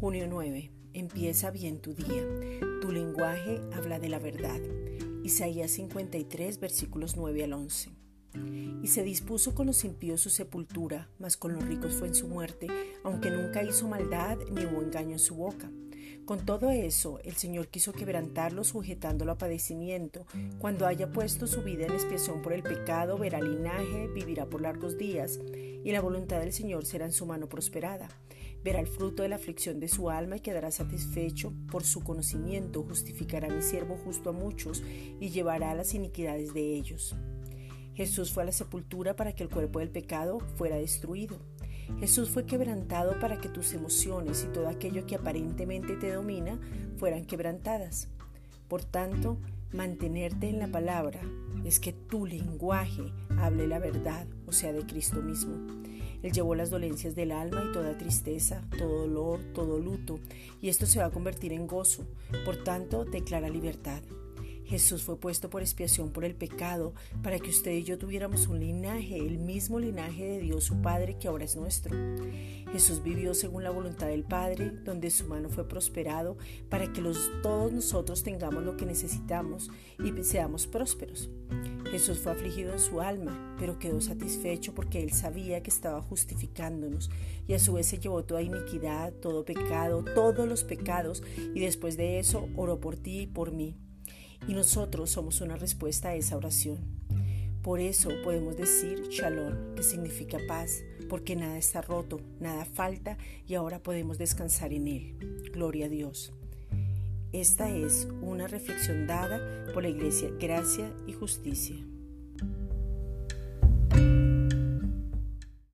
Junio 9. Empieza bien tu día. Tu lenguaje habla de la verdad. Isaías 53, versículos 9 al 11. Y se dispuso con los impíos su sepultura, mas con los ricos fue en su muerte, aunque nunca hizo maldad ni hubo engaño en su boca. Con todo eso, el Señor quiso quebrantarlo sujetándolo a padecimiento. Cuando haya puesto su vida en expiación por el pecado, verá linaje, vivirá por largos días, y la voluntad del Señor será en su mano prosperada. Verá el fruto de la aflicción de su alma y quedará satisfecho por su conocimiento, justificará a mi siervo justo a muchos y llevará las iniquidades de ellos. Jesús fue a la sepultura para que el cuerpo del pecado fuera destruido. Jesús fue quebrantado para que tus emociones y todo aquello que aparentemente te domina fueran quebrantadas. Por tanto, mantenerte en la palabra es que tu lenguaje hable la verdad, o sea, de Cristo mismo. Él llevó las dolencias del alma y toda tristeza, todo dolor, todo luto, y esto se va a convertir en gozo. Por tanto, declara libertad. Jesús fue puesto por expiación por el pecado para que usted y yo tuviéramos un linaje, el mismo linaje de Dios su Padre que ahora es nuestro. Jesús vivió según la voluntad del Padre, donde su mano fue prosperado para que los, todos nosotros tengamos lo que necesitamos y seamos prósperos. Jesús fue afligido en su alma, pero quedó satisfecho porque él sabía que estaba justificándonos y a su vez se llevó toda iniquidad, todo pecado, todos los pecados y después de eso oró por ti y por mí. Y nosotros somos una respuesta a esa oración. Por eso podemos decir shalom, que significa paz, porque nada está roto, nada falta y ahora podemos descansar en él. Gloria a Dios. Esta es una reflexión dada por la Iglesia Gracia y Justicia.